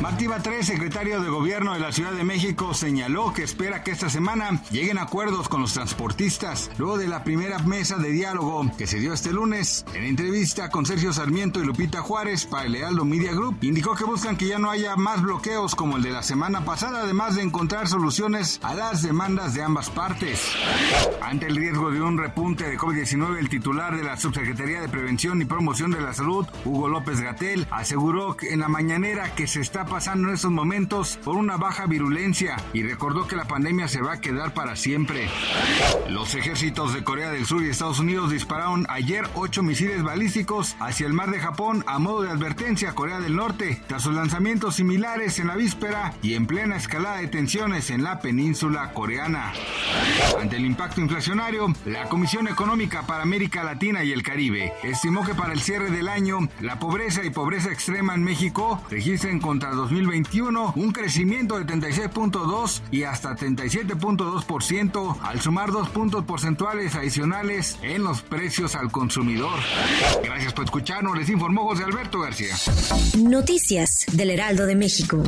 Martí Batres, secretario de Gobierno de la Ciudad de México, señaló que espera que esta semana lleguen acuerdos con los transportistas luego de la primera mesa de diálogo que se dio este lunes. En entrevista con Sergio Sarmiento y Lupita Juárez para el Lealdo Media Group, indicó que buscan que ya no haya más bloqueos como el de la semana pasada, además de encontrar soluciones a las demandas de ambas partes. Ante el riesgo de un repunte de COVID-19, el titular de la Subsecretaría de Prevención y Promoción de la Salud, Hugo López Gatel, aseguró en la mañanera que se está pasando en estos momentos por una baja virulencia y recordó que la pandemia se va a quedar para siempre. Los ejércitos de Corea del Sur y Estados Unidos dispararon ayer ocho misiles balísticos hacia el mar de Japón a modo de advertencia a Corea del Norte, tras sus lanzamientos similares en la víspera y en plena escalada de tensiones en la península coreana. Ante el impacto inflacionario, la Comisión Económica para América Latina y el Caribe estimó que para el cierre del año, la pobreza y pobreza extrema en México registren contra 2021 un crecimiento de 36.2 y hasta 37.2% al sumar dos puntos porcentuales adicionales en los precios al consumidor. Gracias por escucharnos, les informó José Alberto García. Noticias del Heraldo de México.